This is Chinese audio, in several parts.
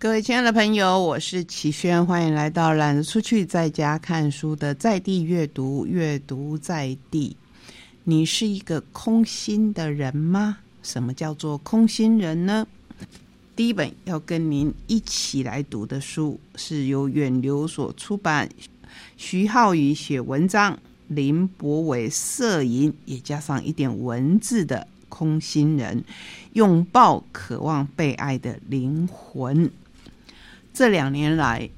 各位亲爱的朋友，我是齐轩，欢迎来到懒得出去在家看书的在地阅读，阅读在地。你是一个空心的人吗？什么叫做空心人呢？第一本要跟您一起来读的书，是由远流所出版，徐浩宇写文章，林博伟摄影，也加上一点文字的《空心人》，拥抱渴望被爱的灵魂。这两年来，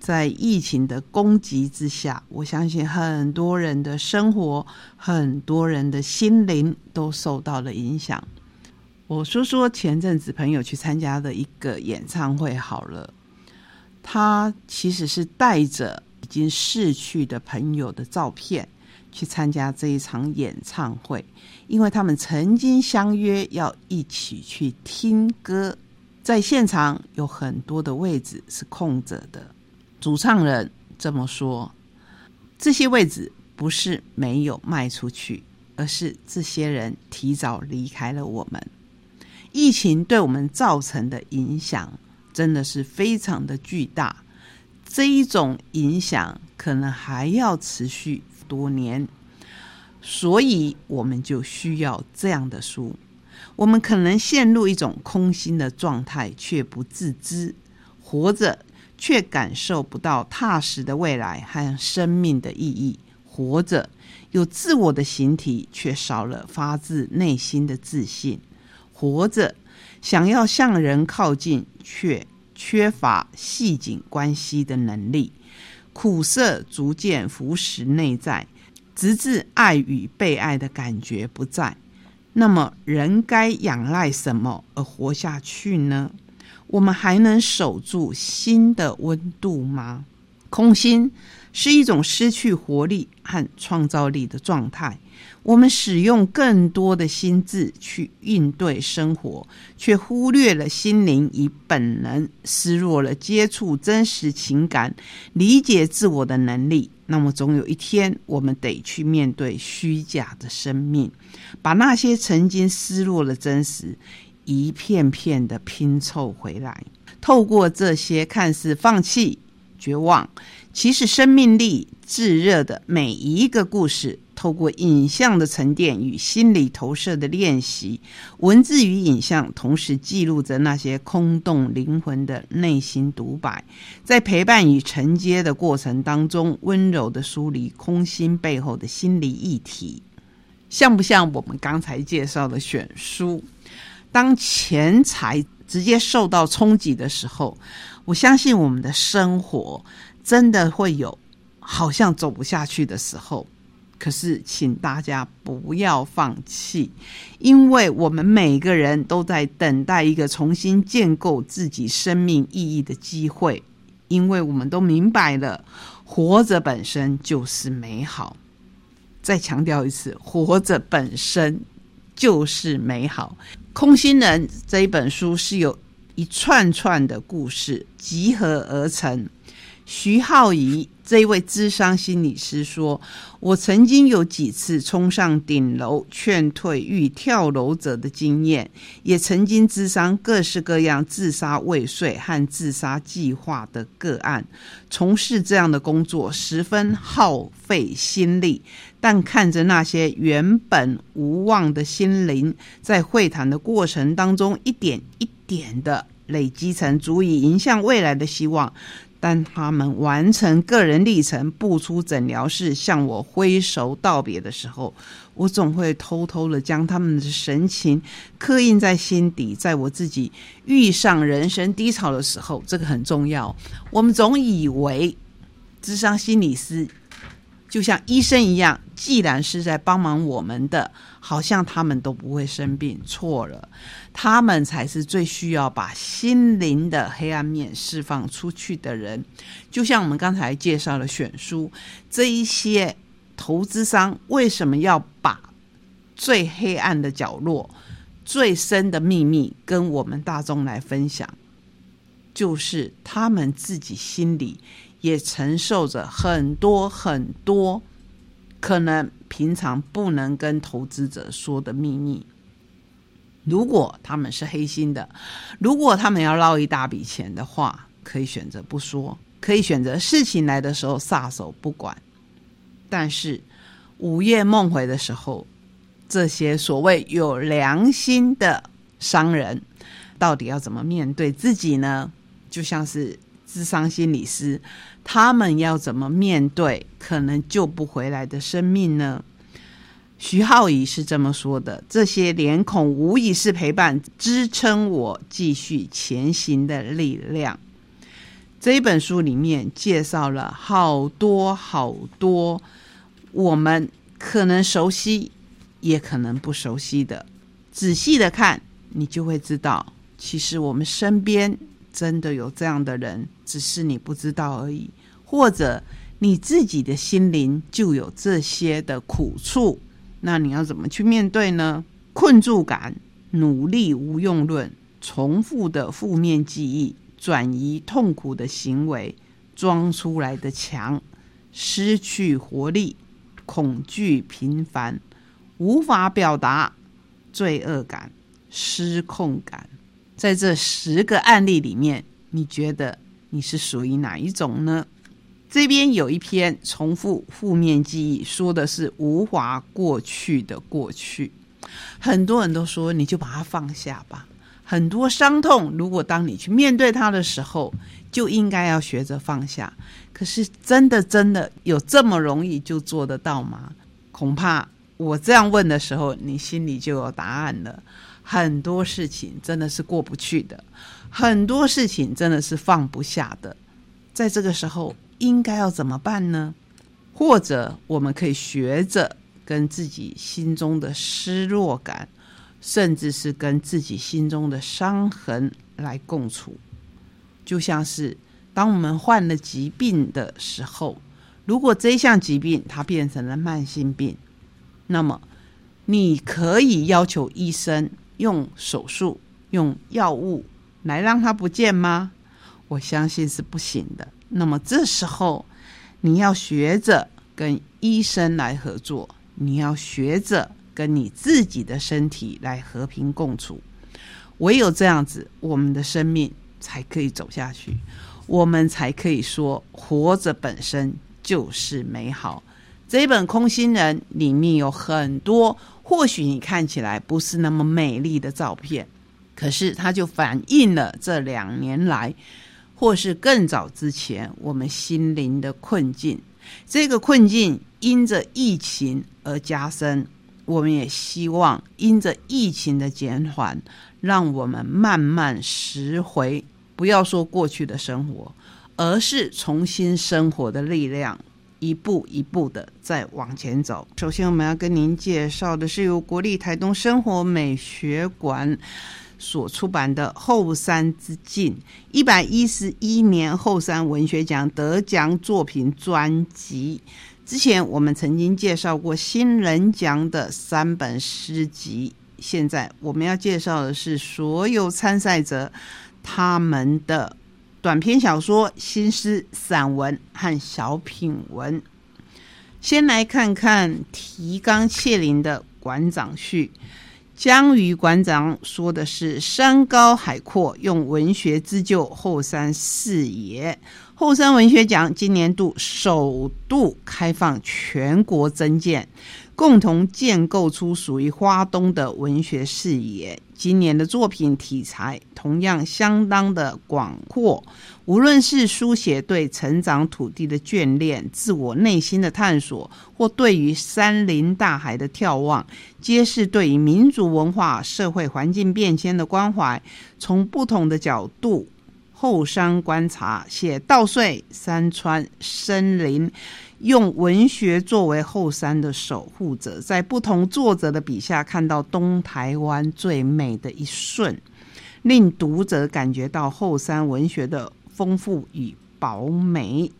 在疫情的攻击之下，我相信很多人的生活、很多人的心灵都受到了影响。我说说前阵子朋友去参加的一个演唱会好了，他其实是带着已经逝去的朋友的照片去参加这一场演唱会，因为他们曾经相约要一起去听歌。在现场有很多的位置是空着的，主唱人这么说：这些位置不是没有卖出去，而是这些人提早离开了我们。疫情对我们造成的影响真的是非常的巨大，这一种影响可能还要持续多年，所以我们就需要这样的书。我们可能陷入一种空心的状态，却不自知；活着却感受不到踏实的未来和生命的意义；活着有自我的形体，却少了发自内心的自信；活着想要向人靠近，却缺乏细紧关系的能力。苦涩逐渐腐蚀内在，直至爱与被爱的感觉不在。那么，人该仰赖什么而活下去呢？我们还能守住心的温度吗？空心是一种失去活力和创造力的状态。我们使用更多的心智去应对生活，却忽略了心灵以本能，失落了接触真实情感、理解自我的能力。那么，总有一天，我们得去面对虚假的生命，把那些曾经失落的真实一片片的拼凑回来。透过这些看似放弃、绝望，其实生命力炙热的每一个故事。透过影像的沉淀与心理投射的练习，文字与影像同时记录着那些空洞灵魂的内心独白，在陪伴与承接的过程当中，温柔的梳理空心背后的心理议题，像不像我们刚才介绍的选书？当钱财直接受到冲击的时候，我相信我们的生活真的会有好像走不下去的时候。可是，请大家不要放弃，因为我们每个人都在等待一个重新建构自己生命意义的机会。因为我们都明白了，活着本身就是美好。再强调一次，活着本身就是美好。《空心人》这一本书是有一串串的故事集合而成。徐浩仪这位智商心理师说：“我曾经有几次冲上顶楼劝退欲跳楼者的经验，也曾经智商各式各样自杀未遂和自杀计划的个案。从事这样的工作十分耗费心力，但看着那些原本无望的心灵，在会谈的过程当中一点一点的累积成足以迎向未来的希望。”当他们完成个人历程，步出诊疗室，向我挥手道别的时候，我总会偷偷的将他们的神情刻印在心底。在我自己遇上人生低潮的时候，这个很重要。我们总以为智商心理师就像医生一样，既然是在帮忙我们的，好像他们都不会生病。错了。他们才是最需要把心灵的黑暗面释放出去的人。就像我们刚才介绍的选书，这一些投资商为什么要把最黑暗的角落、最深的秘密跟我们大众来分享？就是他们自己心里也承受着很多很多可能平常不能跟投资者说的秘密。如果他们是黑心的，如果他们要捞一大笔钱的话，可以选择不说，可以选择事情来的时候撒手不管。但是午夜梦回的时候，这些所谓有良心的商人，到底要怎么面对自己呢？就像是智商心理师，他们要怎么面对可能救不回来的生命呢？徐浩仪是这么说的：“这些脸孔无疑是陪伴、支撑我继续前行的力量。”这一本书里面介绍了好多好多我们可能熟悉，也可能不熟悉的。仔细的看，你就会知道，其实我们身边真的有这样的人，只是你不知道而已，或者你自己的心灵就有这些的苦处。那你要怎么去面对呢？困住感、努力无用论、重复的负面记忆、转移痛苦的行为、装出来的墙、失去活力、恐惧频繁、无法表达、罪恶感、失控感，在这十个案例里面，你觉得你是属于哪一种呢？这边有一篇重复负面记忆，说的是无法过去的过去。很多人都说，你就把它放下吧。很多伤痛，如果当你去面对它的时候，就应该要学着放下。可是，真的真的有这么容易就做得到吗？恐怕我这样问的时候，你心里就有答案了。很多事情真的是过不去的，很多事情真的是放不下的。在这个时候。应该要怎么办呢？或者我们可以学着跟自己心中的失落感，甚至是跟自己心中的伤痕来共处。就像是当我们患了疾病的时候，如果这项疾病它变成了慢性病，那么你可以要求医生用手术、用药物来让它不见吗？我相信是不行的。那么这时候，你要学着跟医生来合作，你要学着跟你自己的身体来和平共处。唯有这样子，我们的生命才可以走下去，我们才可以说活着本身就是美好。这一本《空心人》里面有很多，或许你看起来不是那么美丽的照片，可是它就反映了这两年来。或是更早之前，我们心灵的困境，这个困境因着疫情而加深。我们也希望因着疫情的减缓，让我们慢慢拾回，不要说过去的生活，而是重新生活的力量，一步一步的再往前走。首先，我们要跟您介绍的是由国立台东生活美学馆。所出版的《后山之境》一百一十一年后山文学奖得奖作品专辑。之前我们曾经介绍过新人奖的三本诗集，现在我们要介绍的是所有参赛者他们的短篇小说、新诗、散文和小品文。先来看看提纲挈领的馆长序。江瑜馆长说的是：“山高海阔，用文学自救后山视野。后山文学奖今年度首度开放全国增建。”共同建构出属于花东的文学视野。今年的作品题材同样相当的广阔，无论是书写对成长土地的眷恋、自我内心的探索，或对于山林大海的眺望，皆是对于民族文化、社会环境变迁的关怀。从不同的角度后山观察，写稻穗、山川、森林。用文学作为后山的守护者，在不同作者的笔下看到东台湾最美的一瞬，令读者感觉到后山文学的丰富与饱美。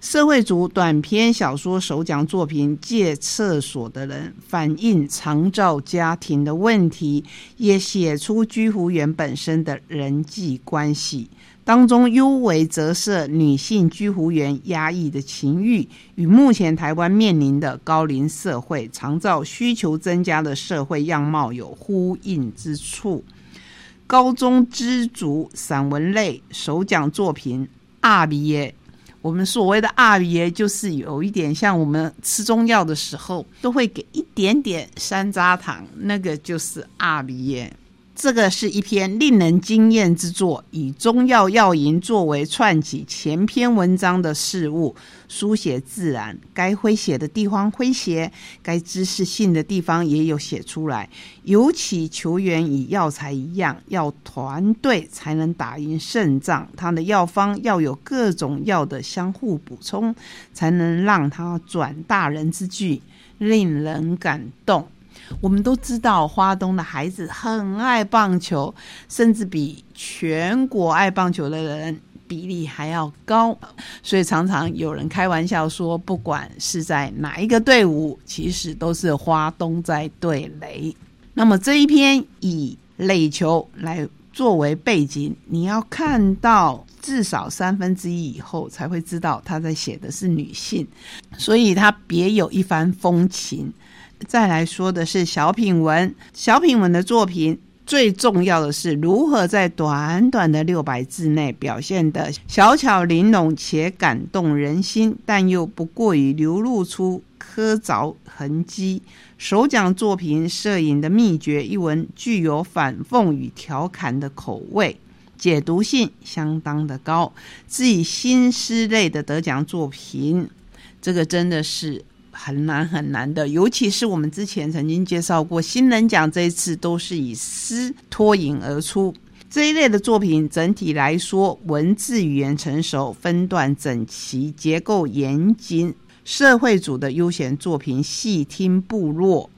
社会组短篇小说首奖作品《借厕所的人》，反映长照家庭的问题，也写出居服员本身的人际关系。当中尤为折射女性居服员压抑的情欲，与目前台湾面临的高龄社会、长照需求增加的社会样貌有呼应之处。高中知足散文类首奖作品《阿比耶》，我们所谓的“阿比耶”，就是有一点像我们吃中药的时候都会给一点点山楂糖，那个就是阿比耶。这个是一篇令人惊艳之作，以中药药引作为串起前篇文章的事物，书写自然，该诙谐的地方诙谐，该知识性的地方也有写出来。尤其球员与药材一样，要团队才能打赢胜仗，他的药方要有各种药的相互补充，才能让他转大人之句，令人感动。我们都知道，花东的孩子很爱棒球，甚至比全国爱棒球的人比例还要高。所以常常有人开玩笑说，不管是在哪一个队伍，其实都是花东在对垒。那么这一篇以垒球来作为背景，你要看到至少三分之一以后，才会知道他在写的是女性，所以他别有一番风情。再来说的是小品文，小品文的作品最重要的是如何在短短的六百字内表现的小巧玲珑且感动人心，但又不过于流露出刻凿痕迹。首讲作品《摄影的秘诀》一文具有反讽与调侃的口味，解读性相当的高。至于新诗类的得奖作品，这个真的是。很难很难的，尤其是我们之前曾经介绍过新人奖，这一次都是以诗脱颖而出。这一类的作品整体来说，文字语言成熟，分段整齐，结构严谨。社会组的悠闲作品《细听部落》，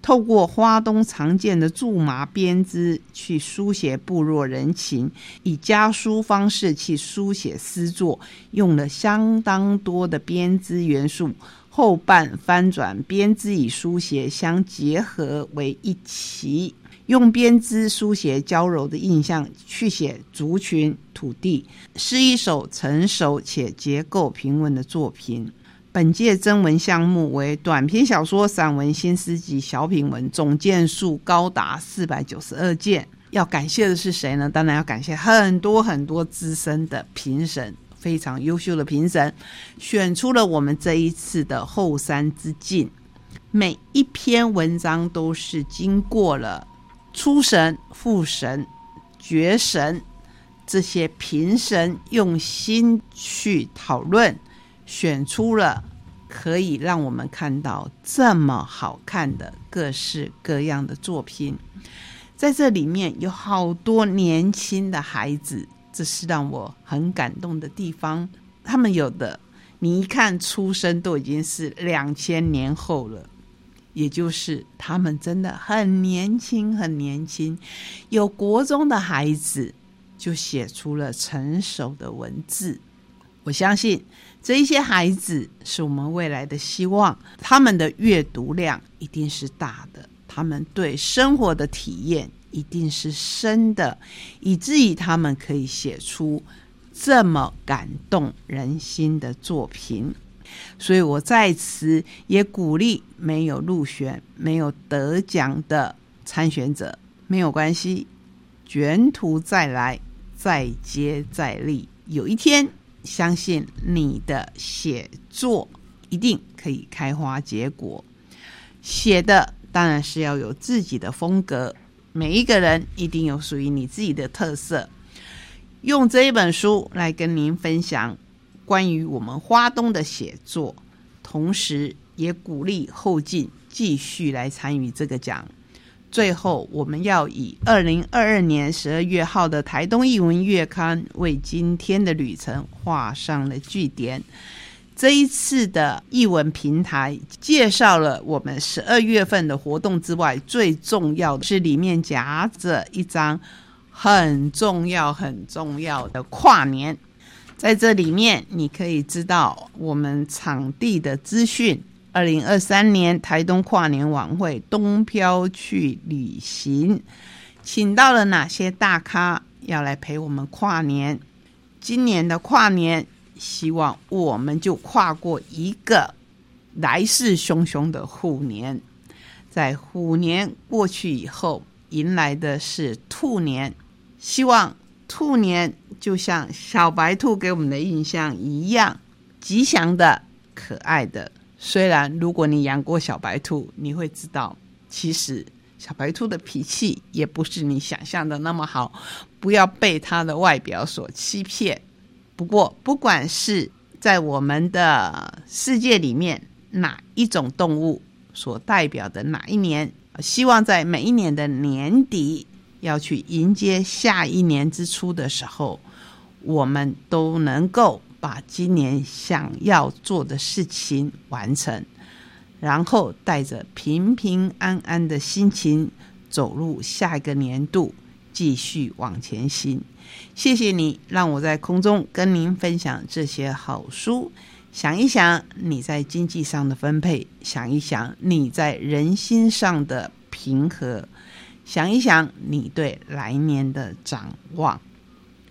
透过花东常见的苎麻编织去书写部落人情，以家书方式去书写诗作，用了相当多的编织元素。后半翻转编织与书写相结合为一起，用编织书写娇柔的印象去写族群土地，是一首成熟且结构平稳的作品。本届征文项目为短篇小说、散文、新诗集小品文，总件数高达四百九十二件。要感谢的是谁呢？当然要感谢很多很多资深的评审。非常优秀的评审选出了我们这一次的后山之境。每一篇文章都是经过了初审、复审、决审这些评审用心去讨论，选出了可以让我们看到这么好看的各式各样的作品。在这里面有好多年轻的孩子。这是让我很感动的地方。他们有的，你一看出生都已经是两千年后了，也就是他们真的很年轻，很年轻。有国中的孩子就写出了成熟的文字。我相信这一些孩子是我们未来的希望。他们的阅读量一定是大的，他们对生活的体验。一定是深的，以至于他们可以写出这么感动人心的作品。所以我在此也鼓励没有入选、没有得奖的参选者，没有关系，卷土再来，再接再厉。有一天，相信你的写作一定可以开花结果。写的当然是要有自己的风格。每一个人一定有属于你自己的特色。用这一本书来跟您分享关于我们花东的写作，同时也鼓励后进继续来参与这个奖。最后，我们要以二零二二年十二月号的台东译文月刊为今天的旅程画上了句点。这一次的译文平台介绍了我们十二月份的活动之外，最重要的是里面夹着一张很重要、很重要的跨年。在这里面，你可以知道我们场地的资讯。二零二三年台东跨年晚会东漂去旅行，请到了哪些大咖要来陪我们跨年？今年的跨年，希望我们就跨过一个来势汹汹的虎年。在虎年过去以后，迎来的是兔年，希望。兔年就像小白兔给我们的印象一样，吉祥的、可爱的。虽然如果你养过小白兔，你会知道，其实小白兔的脾气也不是你想象的那么好。不要被它的外表所欺骗。不过，不管是在我们的世界里面，哪一种动物所代表的哪一年，希望在每一年的年底。要去迎接下一年之初的时候，我们都能够把今年想要做的事情完成，然后带着平平安安的心情走入下一个年度，继续往前行。谢谢你让我在空中跟您分享这些好书。想一想你在经济上的分配，想一想你在人心上的平和。想一想你对来年的展望，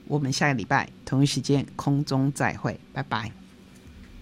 我们下个礼拜同一时间空中再会，拜拜。